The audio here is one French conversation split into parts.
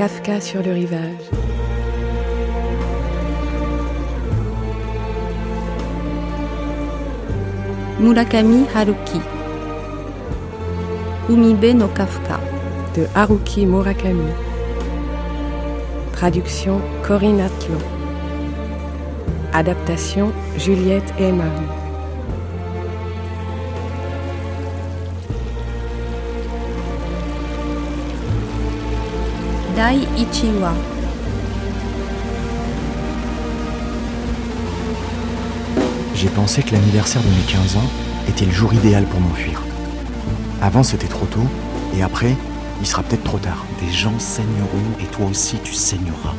Kafka sur le rivage. Murakami Haruki. Umibe no Kafka. De Haruki Murakami. Traduction Corinne Atlon. Adaptation Juliette et Dai Ichiwa. J'ai pensé que l'anniversaire de mes 15 ans était le jour idéal pour m'enfuir. Avant, c'était trop tôt, et après, il sera peut-être trop tard. Des gens saigneront et toi aussi tu saigneras.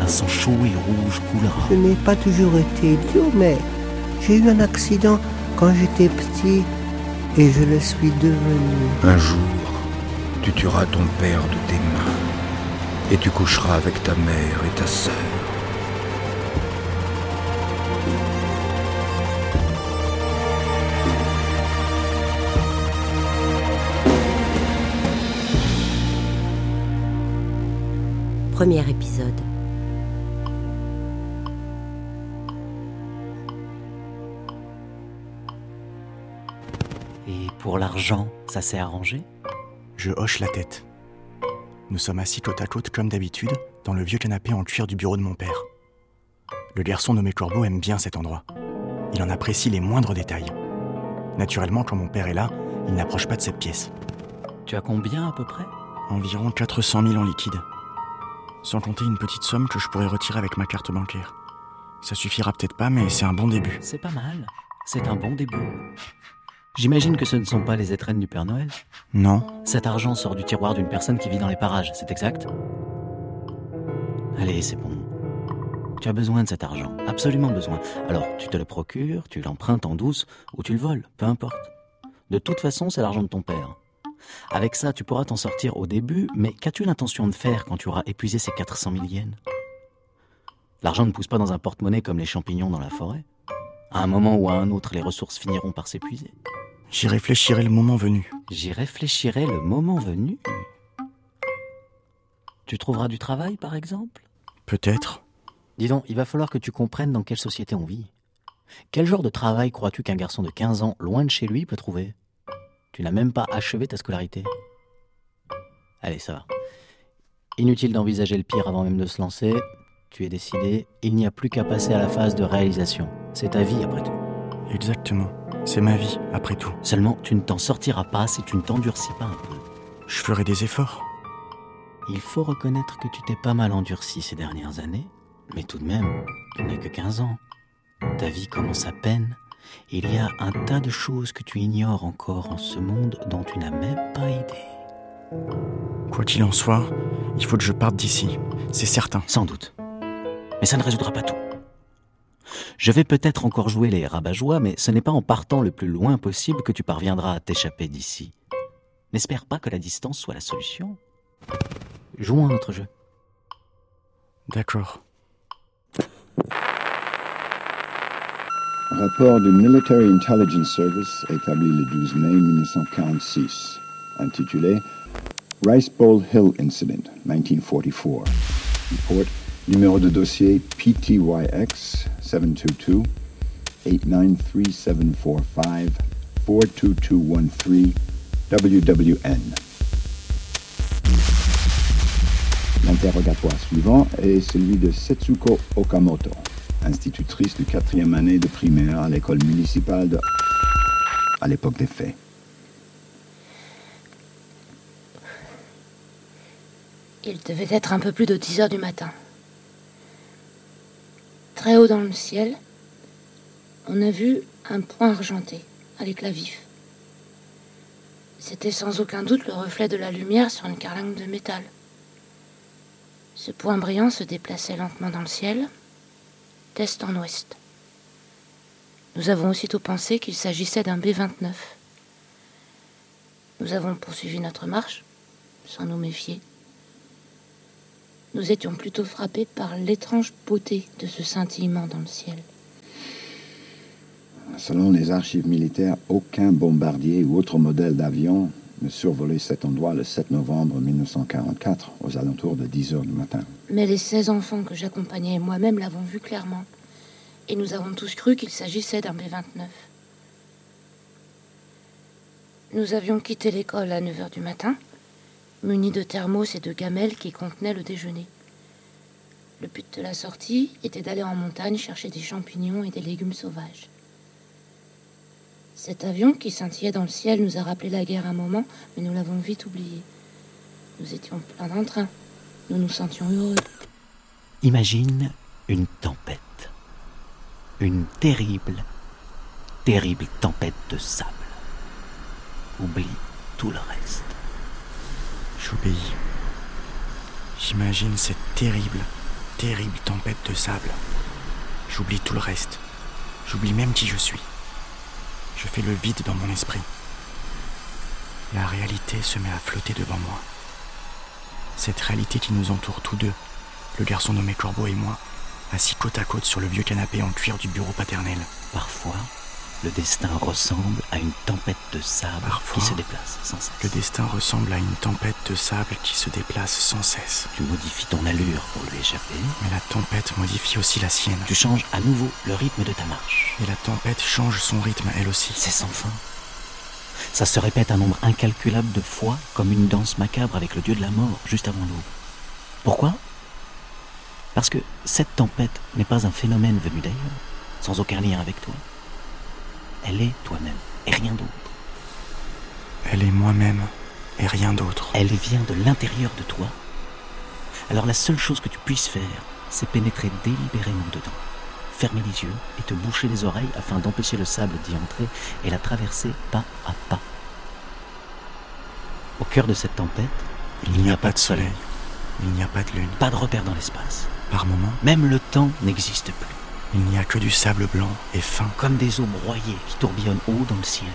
Un sang chaud et rouge coulera. Je n'ai pas toujours été idiot, mais j'ai eu un accident quand j'étais petit et je le suis devenu. Un jour, tu tueras ton père de tes mains et tu coucheras avec ta mère et ta sœur. Premier épisode. Et pour l'argent, ça s'est arrangé? Je hoche la tête. Nous sommes assis côte à côte comme d'habitude dans le vieux canapé en cuir du bureau de mon père. Le garçon nommé Corbeau aime bien cet endroit. Il en apprécie les moindres détails. Naturellement, quand mon père est là, il n'approche pas de cette pièce. Tu as combien à peu près? Environ 400 000 en liquide. Sans compter une petite somme que je pourrais retirer avec ma carte bancaire. Ça suffira peut-être pas, mais c'est un bon début. C'est pas mal. C'est un bon début. J'imagine que ce ne sont pas les étrennes du Père Noël. Non, Cet argent sort du tiroir d'une personne qui vit dans les parages, c'est exact? Allez, c'est bon. Tu as besoin de cet argent, absolument besoin. Alors, tu te le procures, tu l'empruntes en douce, ou tu le voles, peu importe. De toute façon, c'est l'argent de ton père. Avec ça, tu pourras t'en sortir au début, mais qu'as-tu l'intention de faire quand tu auras épuisé ces 400 000 yens? L'argent ne pousse pas dans un porte-monnaie comme les champignons dans la forêt. À un moment ou à un autre, les ressources finiront par s'épuiser. J'y réfléchirai le moment venu. J'y réfléchirai le moment venu. Tu trouveras du travail, par exemple? Peut-être. Dis donc, il va falloir que tu comprennes dans quelle société on vit. Quel genre de travail crois-tu qu'un garçon de 15 ans, loin de chez lui, peut trouver? Tu n'as même pas achevé ta scolarité. Allez, ça va. Inutile d'envisager le pire avant même de se lancer. Tu es décidé, il n'y a plus qu'à passer à la phase de réalisation. C'est ta vie, après tout. Exactement. C'est ma vie, après tout. Seulement, tu ne t'en sortiras pas si tu ne t'endurcis pas un peu. Je ferai des efforts. Il faut reconnaître que tu t'es pas mal endurci ces dernières années, mais tout de même, tu n'as que 15 ans. Ta vie commence à peine. Il y a un tas de choses que tu ignores encore en ce monde dont tu n'as même pas idée. Quoi qu'il en soit, il faut que je parte d'ici. C'est certain. Sans doute. Mais ça ne résoudra pas tout. Je vais peut-être encore jouer les rabat-joie, mais ce n'est pas en partant le plus loin possible que tu parviendras à t'échapper d'ici. N'espère pas que la distance soit la solution. Jouons à notre jeu. D'accord. Rapport du Military Intelligence Service établi le 12 mai 1946, intitulé Rice Bowl Hill Incident, 1944. Report numéro de dossier PTYX 722 893745 42213 WWN. L'interrogatoire suivant est celui de Setsuko Okamoto, institutrice de quatrième année de primaire à l'école municipale de... à l'époque des faits. Il devait être un peu plus de 10 heures du matin. Très haut dans le ciel, on a vu un point argenté, à l'éclat vif. C'était sans aucun doute le reflet de la lumière sur une carlingue de métal. Ce point brillant se déplaçait lentement dans le ciel, d'est en ouest. Nous avons aussitôt pensé qu'il s'agissait d'un B-29. Nous avons poursuivi notre marche, sans nous méfier. Nous étions plutôt frappés par l'étrange beauté de ce scintillement dans le ciel. Selon les archives militaires, aucun bombardier ou autre modèle d'avion ne survolait cet endroit le 7 novembre 1944, aux alentours de 10 heures du matin. Mais les 16 enfants que j'accompagnais et moi-même l'avons vu clairement. Et nous avons tous cru qu'il s'agissait d'un B-29. Nous avions quitté l'école à 9 heures du matin, munis de thermos et de gamelles qui contenaient le déjeuner. Le but de la sortie était d'aller en montagne chercher des champignons et des légumes sauvages. Cet avion qui scintillait dans le ciel nous a rappelé la guerre un moment, mais nous l'avons vite oublié. Nous étions pleins d'entrain. Nous nous sentions heureux. Imagine une tempête. Une terrible, terrible tempête de sable. Oublie tout le reste. J'obéis. J'imagine cette terrible, terrible tempête de sable. J'oublie tout le reste. J'oublie même qui je suis. Je fais le vide dans mon esprit. La réalité se met à flotter devant moi. Cette réalité qui nous entoure tous deux, le garçon nommé Corbeau et moi, assis côte à côte sur le vieux canapé en cuir du bureau paternel. Parfois, le destin ressemble à une tempête de sable Parfois, qui se déplace sans cesse. Le destin ressemble à une tempête de sable qui se déplace sans cesse. Tu modifies ton allure pour lui échapper. Mais la tempête modifie aussi la sienne. Tu changes à nouveau le rythme de ta marche. Et la tempête change son rythme elle aussi. C'est sans fin. Ça se répète un nombre incalculable de fois comme une danse macabre avec le dieu de la mort juste avant l'aube. Pourquoi? Parce que cette tempête n'est pas un phénomène venu d'ailleurs, sans aucun lien avec toi. Elle est toi-même et rien d'autre. Elle est moi-même et rien d'autre. Elle vient de l'intérieur de toi. Alors la seule chose que tu puisses faire, c'est pénétrer délibérément dedans, fermer les yeux et te boucher les oreilles afin d'empêcher le sable d'y entrer et la traverser pas à pas. Au cœur de cette tempête, il n'y a pas de soleil. Il n'y a pas de lune. Pas de repère dans l'espace. Par moments, Même le temps n'existe plus. Il n'y a que du sable blanc et fin. Comme des eaux broyées qui tourbillonnent haut dans le ciel.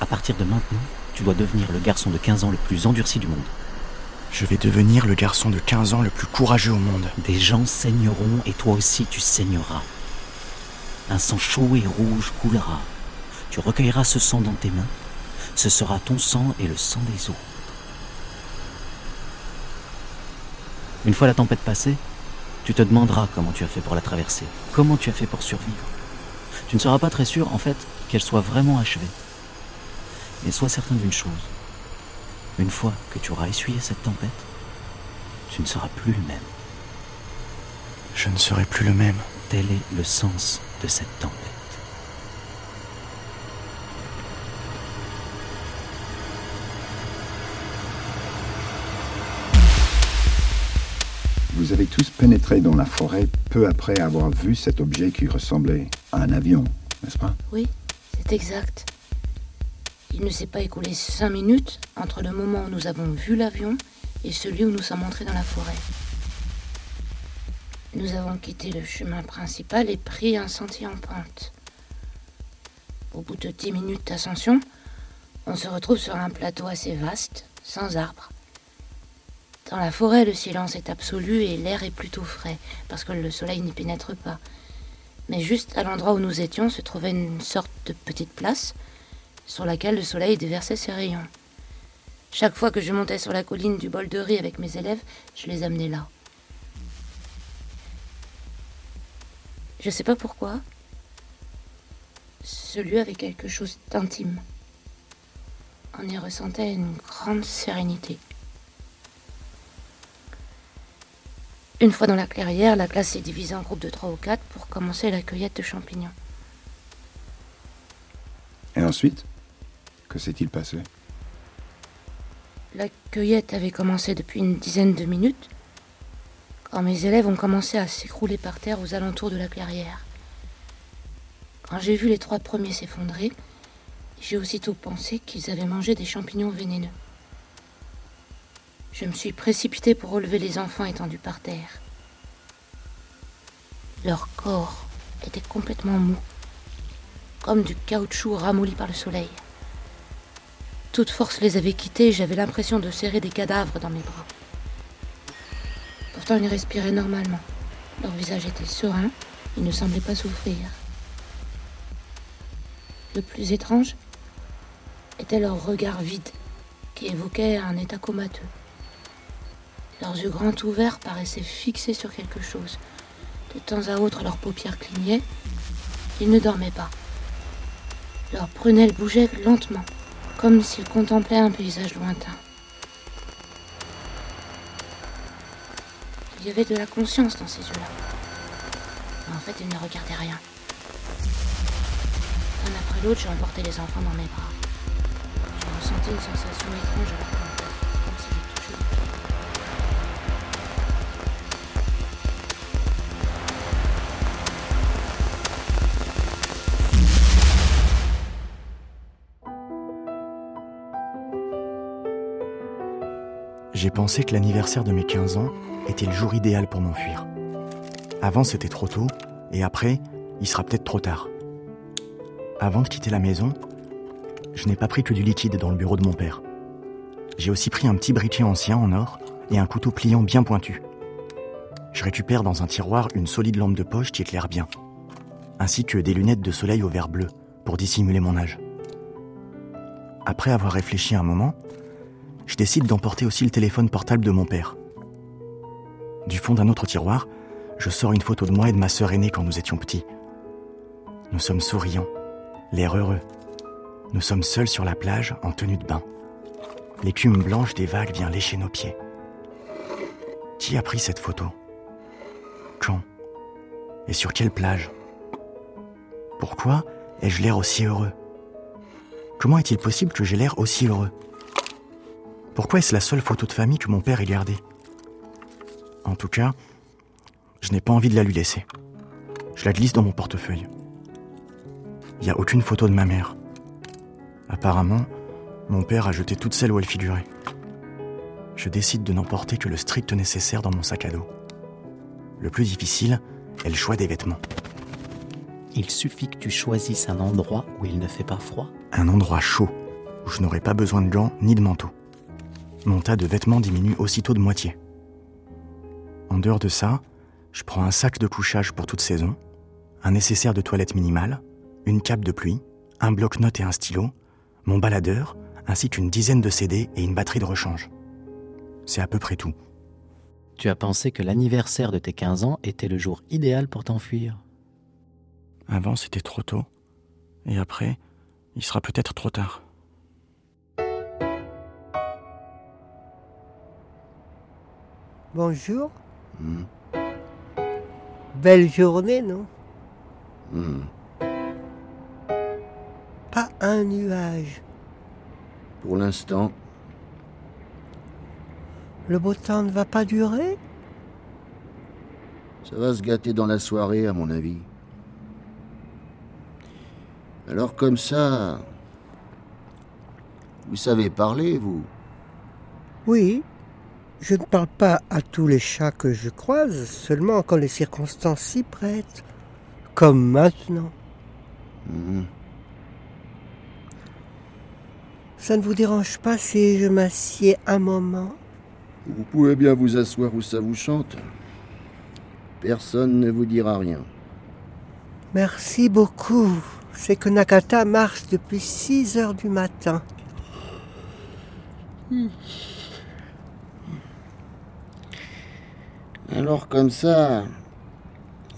À partir de maintenant, tu dois devenir le garçon de 15 ans le plus endurci du monde. Je vais devenir le garçon de 15 ans le plus courageux au monde. Des gens saigneront et toi aussi tu saigneras. Un sang chaud et rouge coulera. Tu recueilleras ce sang dans tes mains. Ce sera ton sang et le sang des autres. Une fois la tempête passée, tu te demanderas comment tu as fait pour la traverser, comment tu as fait pour survivre. Tu ne seras pas très sûr, en fait, qu'elle soit vraiment achevée. Mais sois certain d'une chose. Une fois que tu auras essuyé cette tempête, tu ne seras plus le même. Je ne serai plus le même. Tel est le sens de cette tempête. Vous avez tous pénétré dans la forêt peu après avoir vu cet objet qui ressemblait à un avion, n'est-ce pas? Oui, c'est exact. Il ne s'est pas écoulé cinq minutes entre le moment où nous avons vu l'avion et celui où nous sommes entrés dans la forêt. Nous avons quitté le chemin principal et pris un sentier en pente. Au bout de dix minutes d'ascension, on se retrouve sur un plateau assez vaste, sans arbres. Dans la forêt, le silence est absolu et l'air est plutôt frais, parce que le soleil n'y pénètre pas. Mais juste à l'endroit où nous étions se trouvait une sorte de petite place, sur laquelle le soleil déversait ses rayons. Chaque fois que je montais sur la colline du bol de riz avec mes élèves, je les amenais là. Je sais pas pourquoi. Ce lieu avait quelque chose d'intime. On y ressentait une grande sérénité. Une fois dans la clairière, la classe s'est divisée en groupes de trois ou quatre pour commencer la cueillette de champignons. Et ensuite Que s'est-il passé? La cueillette avait commencé depuis une dizaine de minutes quand mes élèves ont commencé à s'écrouler par terre aux alentours de la clairière. Quand j'ai vu les trois premiers s'effondrer, j'ai aussitôt pensé qu'ils avaient mangé des champignons vénéneux. Je me suis précipitée pour relever les enfants étendus par terre. Leur corps était complètement mou, comme du caoutchouc ramolli par le soleil. Toute force les avait quittés et j'avais l'impression de serrer des cadavres dans mes bras. Pourtant, ils respiraient normalement. Leur visage était serein, ils ne semblaient pas souffrir. Le plus étrange était leur regard vide, qui évoquait un état comateux. Leurs yeux grands ouverts paraissaient fixés sur quelque chose. De temps à autre, leurs paupières clignaient. Ils ne dormaient pas. Leurs prunelles bougeaient lentement, comme s'ils contemplaient un paysage lointain. Il y avait de la conscience dans ces yeux-là. En fait, ils ne regardaient rien. Un après l'autre, j'ai emporté les enfants dans mes bras. J'ai ressenti une sensation étrange J'ai pensé que l'anniversaire de mes 15 ans était le jour idéal pour m'enfuir. Avant, c'était trop tôt, et après, il sera peut-être trop tard. Avant de quitter la maison, je n'ai pas pris que du liquide dans le bureau de mon père. J'ai aussi pris un petit briquet ancien en or et un couteau pliant bien pointu. Je récupère dans un tiroir une solide lampe de poche qui éclaire bien, ainsi que des lunettes de soleil au verre bleu pour dissimuler mon âge. Après avoir réfléchi un moment, je décide d'emporter aussi le téléphone portable de mon père. Du fond d'un autre tiroir, je sors une photo de moi et de ma sœur aînée quand nous étions petits. Nous sommes souriants, l'air heureux. Nous sommes seuls sur la plage en tenue de bain. L'écume blanche des vagues vient lécher nos pieds. Qui a pris cette photo? Quand? Et sur quelle plage? Pourquoi ai-je l'air aussi heureux? Comment est-il possible que j'ai l'air aussi heureux? Pourquoi est-ce la seule photo de famille que mon père ait gardée? En tout cas, je n'ai pas envie de la lui laisser. Je la glisse dans mon portefeuille. Il n'y a aucune photo de ma mère. Apparemment, mon père a jeté toutes celles où elle figurait. Je décide de n'emporter que le strict nécessaire dans mon sac à dos. Le plus difficile est le choix des vêtements. Il suffit que tu choisisses un endroit où il ne fait pas froid. Un endroit chaud, où je n'aurai pas besoin de gants ni de manteau. Mon tas de vêtements diminue aussitôt de moitié. En dehors de ça, je prends un sac de couchage pour toute saison, un nécessaire de toilette minimal, une cape de pluie, un bloc-notes et un stylo, mon baladeur, ainsi qu'une dizaine de CD et une batterie de rechange. C'est à peu près tout. Tu as pensé que l'anniversaire de tes 15 ans était le jour idéal pour t'enfuir? Avant, c'était trop tôt. Et après, il sera peut-être trop tard. Bonjour. Hmm. Belle journée, non? Hmm. Pas un nuage. Pour l'instant, Le beau temps ne va pas durer? Ça va se gâter dans la soirée, à mon avis. Alors comme ça, vous savez parler, vous? Oui. Je ne parle pas à tous les chats que je croise, seulement quand les circonstances s'y prêtent. Comme maintenant. Hmm. Ça ne vous dérange pas si je m'assieds un moment? Vous pouvez bien vous asseoir où ça vous chante. Personne ne vous dira rien. Merci beaucoup. C'est que Nakata marche depuis 6 heures du matin. Alors comme ça,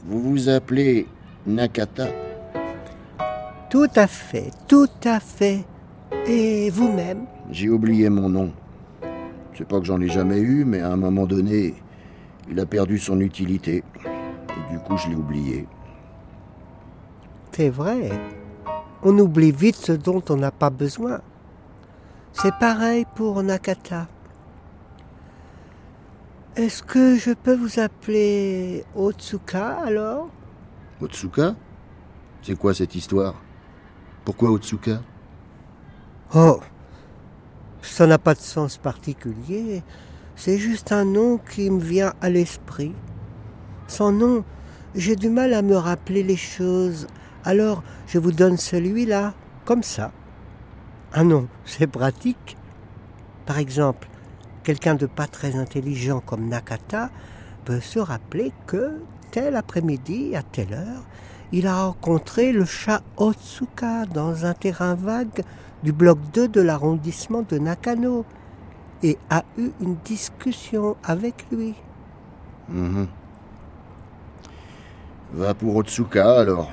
vous vous appelez Nakata Tout à fait, tout à fait. Et vous-même? J'ai oublié mon nom. C'est pas que j'en ai jamais eu, mais à un moment donné, il a perdu son utilité. Et du coup, je l'ai oublié. C'est vrai. On oublie vite ce dont on n'a pas besoin. C'est pareil pour Nakata. Est-ce que je peux vous appeler Otsuka alors? Otsuka? C'est quoi cette histoire? Pourquoi Otsuka? Oh, ça n'a pas de sens particulier. C'est juste un nom qui me vient à l'esprit. Sans nom, j'ai du mal à me rappeler les choses. Alors, je vous donne celui-là, comme ça. Ah non, c'est pratique. Par exemple, quelqu'un de pas très intelligent comme Nakata peut se rappeler que, tel après-midi, à telle heure, il a rencontré le chat Otsuka dans un terrain vague du bloc 2 de l'arrondissement de Nakano et a eu une discussion avec lui. Mhm. Va pour Otsuka alors.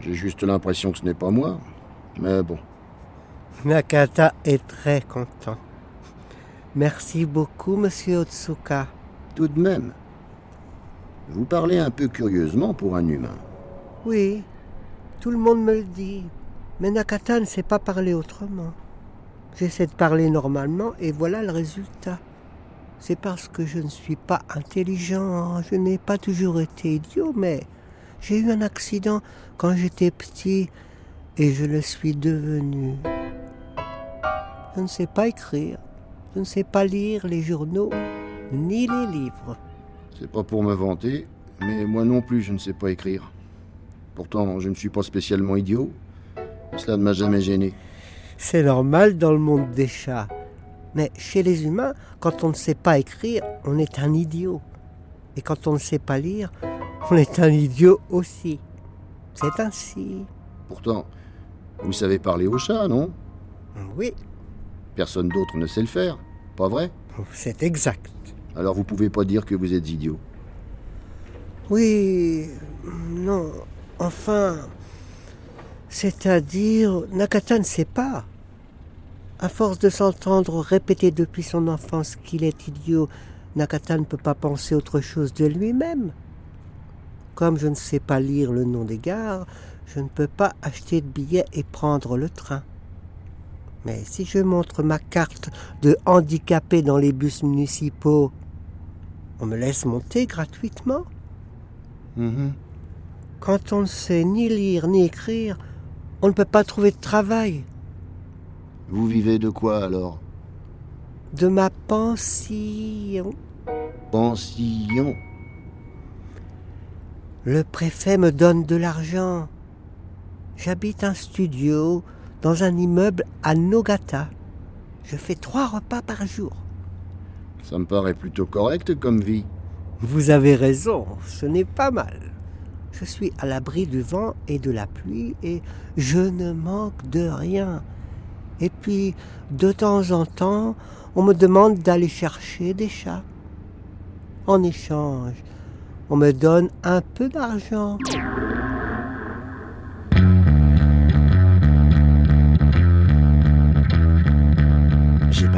J'ai juste l'impression que ce n'est pas moi. Mais bon. Nakata est très content. Merci beaucoup, monsieur Otsuka. Tout de même. Vous parlez un peu curieusement pour un humain. Oui, tout le monde me le dit. Mais Nakata ne sait pas parler autrement. J'essaie de parler normalement et voilà le résultat. C'est parce que je ne suis pas intelligent, je n'ai pas toujours été idiot, mais j'ai eu un accident quand j'étais petit et je le suis devenu. Je ne sais pas écrire, je ne sais pas lire les journaux ni les livres. C'est pas pour me vanter, mais moi non plus je ne sais pas écrire. Pourtant, je ne suis pas spécialement idiot. Cela ne m'a jamais gêné. C'est normal dans le monde des chats. Mais chez les humains, quand on ne sait pas écrire, on est un idiot. Et quand on ne sait pas lire, on est un idiot aussi. C'est ainsi. Pourtant, vous savez parler aux chats, non? Oui. Personne d'autre ne sait le faire, pas vrai? C'est exact. Alors vous pouvez pas dire que vous êtes idiot. Oui, non, enfin, c'est-à-dire, Nakata ne sait pas. À force de s'entendre répéter depuis son enfance qu'il est idiot, Nakata ne peut pas penser autre chose de lui-même. Comme je ne sais pas lire le nom des gares, je ne peux pas acheter de billets et prendre le train. Mais si je montre ma carte de handicapé dans les bus municipaux, on me laisse monter gratuitement. Mhm. Quand on ne sait ni lire ni écrire, on ne peut pas trouver de travail. Vous vivez de quoi alors? De ma pension. Pension? Le préfet me donne de l'argent. J'habite un studio dans un immeuble à Nogata. Je fais trois repas par jour. Ça me paraît plutôt correct comme vie. Vous avez raison, ce n'est pas mal. Je suis à l'abri du vent et de la pluie et je ne manque de rien. Et puis, de temps en temps, on me demande d'aller chercher des chats. En échange, on me donne un peu d'argent.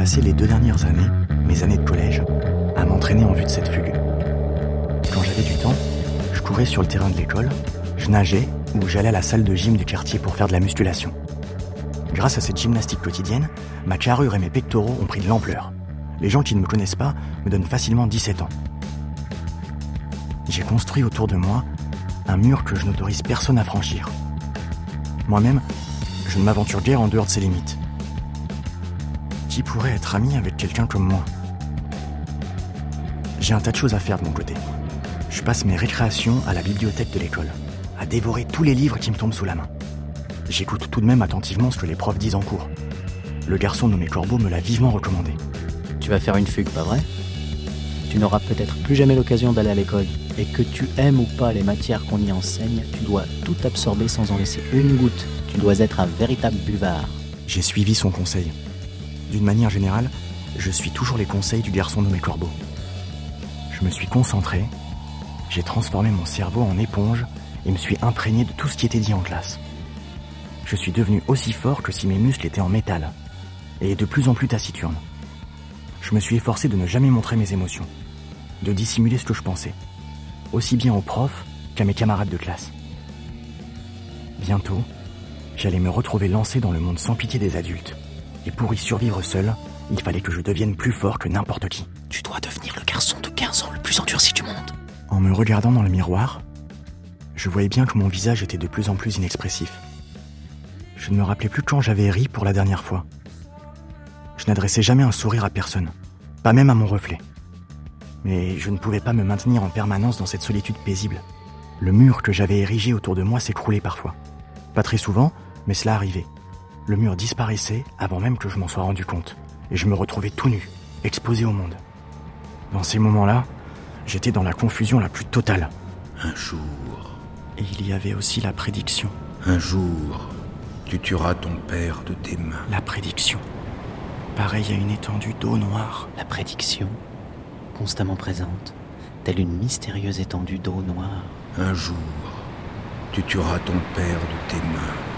Passé les deux dernières années, mes années de collège, à m'entraîner en vue de cette fugue. Quand j'avais du temps, je courais sur le terrain de l'école, je nageais ou j'allais à la salle de gym du quartier pour faire de la musculation. Grâce à cette gymnastique quotidienne, ma carrure et mes pectoraux ont pris de l'ampleur. Les gens qui ne me connaissent pas me donnent facilement 17 ans. J'ai construit autour de moi un mur que je n'autorise personne à franchir. Moi-même, je ne m'aventure guère en dehors de ses limites. Qui pourrait être ami avec quelqu'un comme moi J'ai un tas de choses à faire de mon côté. Je passe mes récréations à la bibliothèque de l'école, à dévorer tous les livres qui me tombent sous la main. J'écoute tout de même attentivement ce que les profs disent en cours. Le garçon nommé Corbeau me l'a vivement recommandé. Tu vas faire une fugue, pas vrai? Tu n'auras peut-être plus jamais l'occasion d'aller à l'école. Et que tu aimes ou pas les matières qu'on y enseigne, tu dois tout absorber sans en laisser une goutte. Tu dois être un véritable buvard. J'ai suivi son conseil. D'une manière générale, je suis toujours les conseils du garçon nommé Corbeau. Je me suis concentré, j'ai transformé mon cerveau en éponge et me suis imprégné de tout ce qui était dit en classe. Je suis devenu aussi fort que si mes muscles étaient en métal, et de plus en plus taciturne. Je me suis efforcé de ne jamais montrer mes émotions, de dissimuler ce que je pensais, aussi bien aux profs qu'à mes camarades de classe. Bientôt, j'allais me retrouver lancé dans le monde sans pitié des adultes, et pour y survivre seul, il fallait que je devienne plus fort que n'importe qui. Tu dois devenir le garçon de 15 ans le plus endurci du monde. En me regardant dans le miroir, je voyais bien que mon visage était de plus en plus inexpressif. Je ne me rappelais plus quand j'avais ri pour la dernière fois. Je n'adressais jamais un sourire à personne, pas même à mon reflet. Mais je ne pouvais pas me maintenir en permanence dans cette solitude paisible. Le mur que j'avais érigé autour de moi s'écroulait parfois. Pas très souvent, mais cela arrivait. Le mur disparaissait avant même que je m'en sois rendu compte, et je me retrouvais tout nu, exposé au monde. Dans ces moments-là, j'étais dans la confusion la plus totale. Un jour, Et il y avait aussi la prédiction. Un jour, tu tueras ton père de tes mains. La prédiction. Pareil à une étendue d'eau noire. La prédiction, constamment présente, telle une mystérieuse étendue d'eau noire. Un jour, tu tueras ton père de tes mains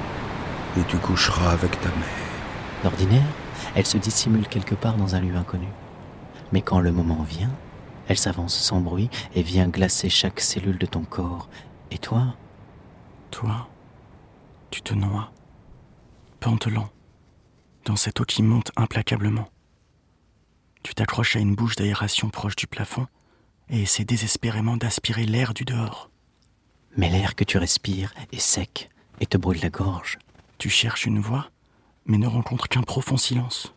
et tu coucheras avec ta mère. D'ordinaire, elle se dissimule quelque part dans un lieu inconnu. Mais quand le moment vient, elle s'avance sans bruit et vient glacer chaque cellule de ton corps. Et toi? Toi, tu te noies, pantelant, dans cette eau qui monte implacablement. Tu t'accroches à une bouche d'aération proche du plafond et essaies désespérément d'aspirer l'air du dehors. Mais l'air que tu respires est sec et te brûle la gorge. Tu cherches une voix, mais ne rencontres qu'un profond silence.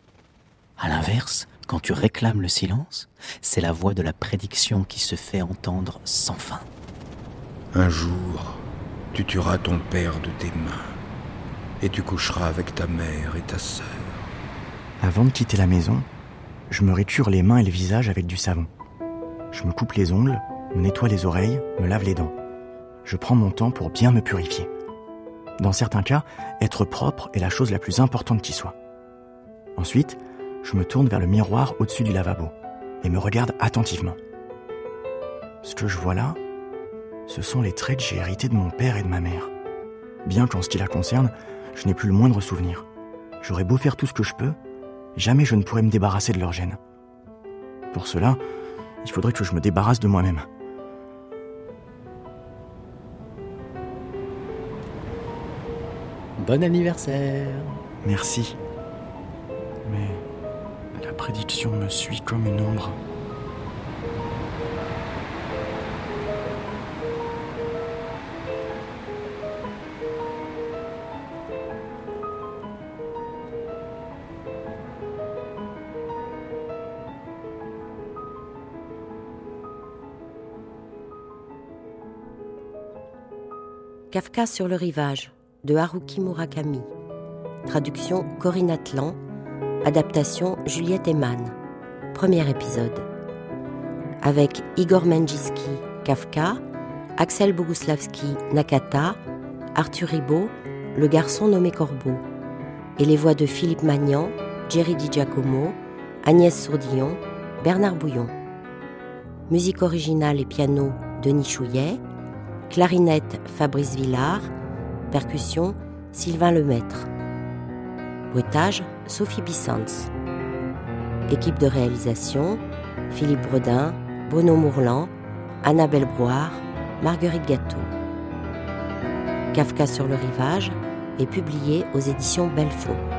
À l'inverse, quand tu réclames le silence, c'est la voix de la prédiction qui se fait entendre sans fin. Un jour, tu tueras ton père de tes mains et tu coucheras avec ta mère et ta sœur. Avant de quitter la maison, je me récure les mains et le visage avec du savon. Je me coupe les ongles, me nettoie les oreilles, me lave les dents. Je prends mon temps pour bien me purifier. Dans certains cas, être propre est la chose la plus importante qui soit. Ensuite, je me tourne vers le miroir au-dessus du lavabo et me regarde attentivement. Ce que je vois là, ce sont les traits que j'ai hérités de mon père et de ma mère. Bien qu'en ce qui la concerne, je n'ai plus le moindre souvenir. J'aurais beau faire tout ce que je peux, jamais je ne pourrais me débarrasser de leur gêne. Pour cela, il faudrait que je me débarrasse de moi-même. Bon anniversaire Merci. Mais la prédiction me suit comme une ombre. Kafka sur le rivage de Haruki Murakami. Traduction Corinne Atlan. Adaptation Juliette Eman. Premier épisode. Avec Igor Menjiski, Kafka, Axel Boguslavski, Nakata, Arthur Ribot, le garçon nommé Corbeau, et les voix de Philippe Magnan, Jerry Di Giacomo, Agnès Sourdillon, Bernard Bouillon. Musique originale et piano Denis Chouillet, clarinette Fabrice Villard, percussion Sylvain Lemaître. Bruitage Sophie Bissans. Équipe de réalisation Philippe Bredin, Bruno Mourlan, Annabelle Broire, Marguerite Gâteau. Kafka sur le rivage est publié aux éditions Belfond.